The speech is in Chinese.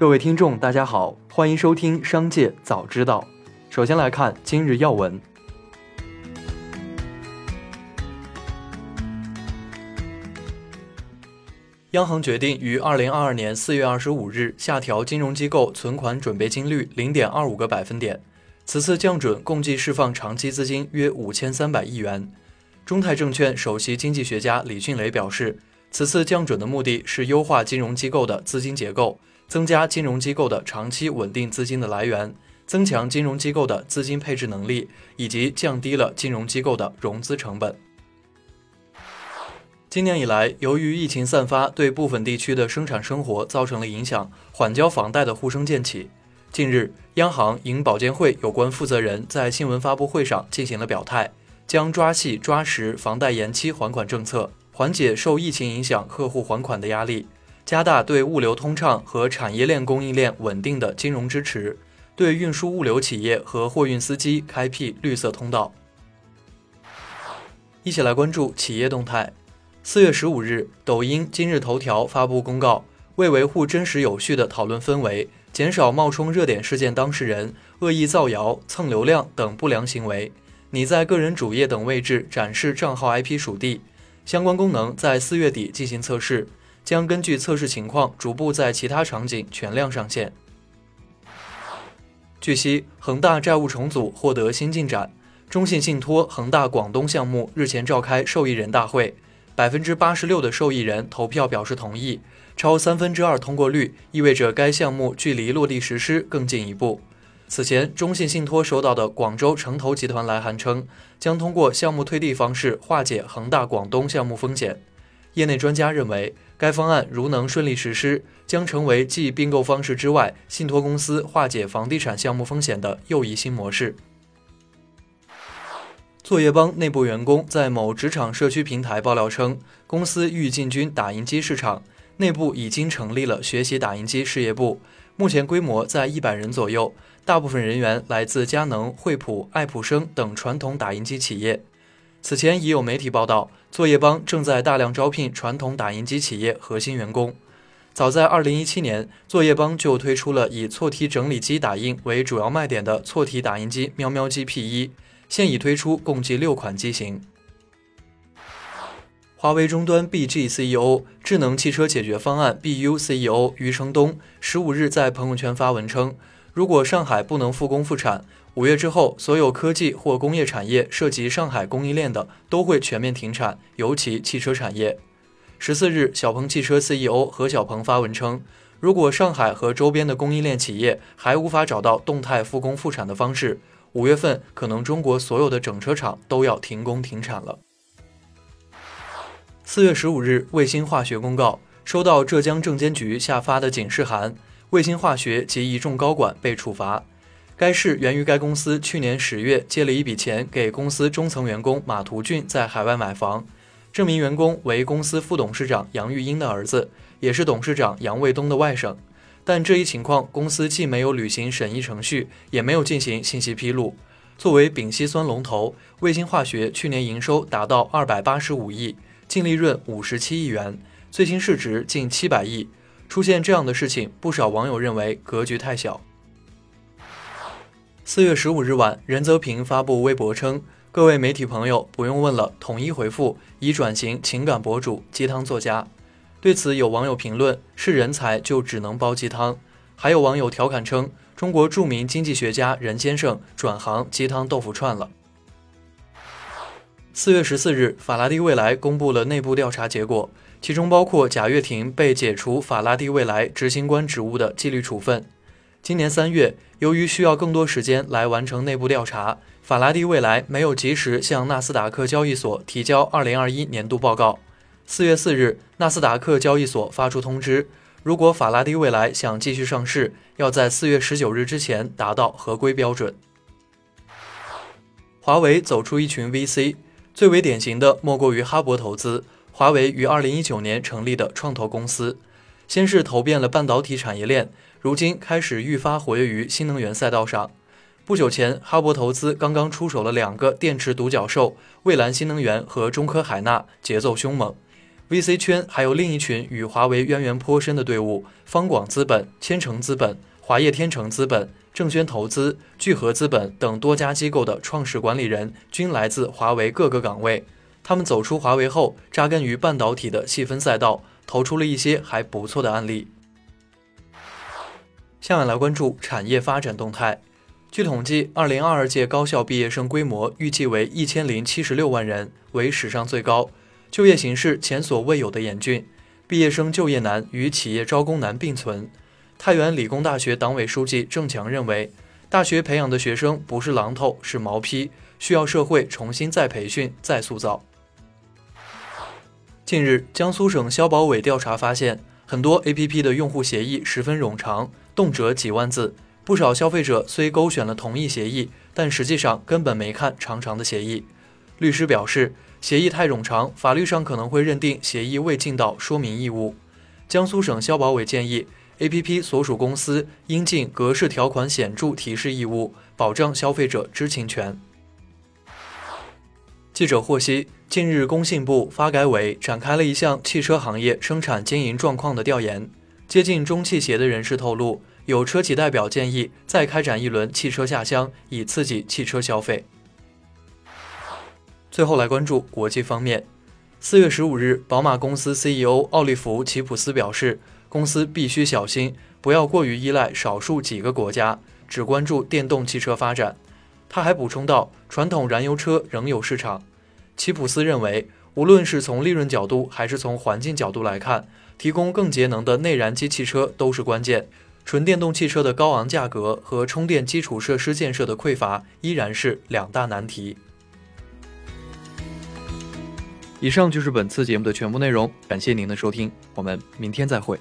各位听众，大家好，欢迎收听《商界早知道》。首先来看今日要闻。央行决定于二零二二年四月二十五日下调金融机构存款准备金率零点二五个百分点。此次降准共计释放长期资金约五千三百亿元。中泰证券首席经济学家李迅雷表示，此次降准的目的是优化金融机构的资金结构。增加金融机构的长期稳定资金的来源，增强金融机构的资金配置能力，以及降低了金融机构的融资成本。今年以来，由于疫情散发对部分地区的生产生活造成了影响，缓交房贷的呼声渐起。近日，央行银保监会有关负责人在新闻发布会上进行了表态，将抓细抓实房贷延期还款政策，缓解受疫情影响客户还款的压力。加大对物流通畅和产业链供应链稳定的金融支持，对运输物流企业和货运司机开辟绿色通道。一起来关注企业动态。四月十五日，抖音、今日头条发布公告，为维护真实有序的讨论氛围，减少冒充热点事件当事人、恶意造谣、蹭流量等不良行为，拟在个人主页等位置展示账号 IP 属地。相关功能在四月底进行测试。将根据测试情况，逐步在其他场景全量上线。据悉，恒大债务重组获得新进展，中信信托恒大广东项目日前召开受益人大会，百分之八十六的受益人投票表示同意，超三分之二通过率意味着该项目距离落地实施更进一步。此前，中信信托收到的广州城投集团来函称，将通过项目退地方式化解恒大广东项目风险。业内专家认为。该方案如能顺利实施，将成为继并购方式之外，信托公司化解房地产项目风险的又一新模式。作业帮内部员工在某职场社区平台爆料称，公司欲进军打印机市场，内部已经成立了学习打印机事业部，目前规模在一百人左右，大部分人员来自佳能、惠普、爱普生等传统打印机企业。此前已有媒体报道，作业帮正在大量招聘传统打印机企业核心员工。早在2017年，作业帮就推出了以错题整理机打印为主要卖点的错题打印机“喵喵机 P1”，现已推出共计六款机型。华为终端 BG CEO、智能汽车解决方案 BU CEO 余承东十五日在朋友圈发文称，如果上海不能复工复产，五月之后，所有科技或工业产业涉及上海供应链的都会全面停产，尤其汽车产业。十四日，小鹏汽车 CEO 何小鹏发文称，如果上海和周边的供应链企业还无法找到动态复工复产的方式，五月份可能中国所有的整车厂都要停工停产了。四月十五日，卫星化学公告，收到浙江证监局下发的警示函，卫星化学及一众高管被处罚。该事源于该公司去年十月借了一笔钱给公司中层员工马图俊在海外买房，这名员工为公司副董事长杨玉英的儿子，也是董事长杨卫东的外甥。但这一情况，公司既没有履行审议程序，也没有进行信息披露。作为丙烯酸龙头，卫星化学去年营收达到二百八十五亿，净利润五十七亿元，最新市值近七百亿。出现这样的事情，不少网友认为格局太小。四月十五日晚，任泽平发布微博称：“各位媒体朋友，不用问了，统一回复，已转型情感博主、鸡汤作家。”对此，有网友评论：“是人才就只能煲鸡汤。”还有网友调侃称：“中国著名经济学家任先生转行鸡汤豆腐串了。”四月十四日，法拉第未来公布了内部调查结果，其中包括贾跃亭被解除法拉第未来执行官职务的纪律处分。今年三月，由于需要更多时间来完成内部调查，法拉第未来没有及时向纳斯达克交易所提交2021年度报告。四月四日，纳斯达克交易所发出通知，如果法拉第未来想继续上市，要在四月十九日之前达到合规标准。华为走出一群 VC，最为典型的莫过于哈勃投资。华为于2019年成立的创投公司，先是投遍了半导体产业链。如今开始愈发活跃于新能源赛道上。不久前，哈勃投资刚刚出手了两个电池独角兽——蔚蓝新能源和中科海纳，节奏凶猛。VC 圈还有另一群与华为渊源颇深的队伍：方广资本、千城资本、华业天成资本、正轩投资、聚合资本等多家机构的创始管理人均来自华为各个岗位。他们走出华为后，扎根于半导体的细分赛道，投出了一些还不错的案例。下面来关注产业发展动态。据统计，二零二二届高校毕业生规模预计为一千零七十六万人，为史上最高。就业形势前所未有的严峻，毕业生就业难与企业招工难并存。太原理工大学党委书记郑强认为，大学培养的学生不是榔头是毛坯，需要社会重新再培训再塑造。近日，江苏省消保委调查发现，很多 APP 的用户协议十分冗长，动辄几万字。不少消费者虽勾选了同意协议，但实际上根本没看长长的协议。律师表示。协议太冗长，法律上可能会认定协议未尽到说明义务。江苏省消保委建议，APP 所属公司应尽格式条款显著提示义务，保障消费者知情权。记者获悉，近日工信部、发改委展开了一项汽车行业生产经营状况的调研。接近中汽协的人士透露，有车企代表建议再开展一轮汽车下乡，以刺激汽车消费。最后来关注国际方面。四月十五日，宝马公司 CEO 奥利弗·齐普斯表示，公司必须小心，不要过于依赖少数几个国家，只关注电动汽车发展。他还补充道，传统燃油车仍有市场。齐普斯认为，无论是从利润角度还是从环境角度来看，提供更节能的内燃机汽车都是关键。纯电动汽车的高昂价格和充电基础设施建设的匮乏依然是两大难题。以上就是本次节目的全部内容，感谢您的收听，我们明天再会。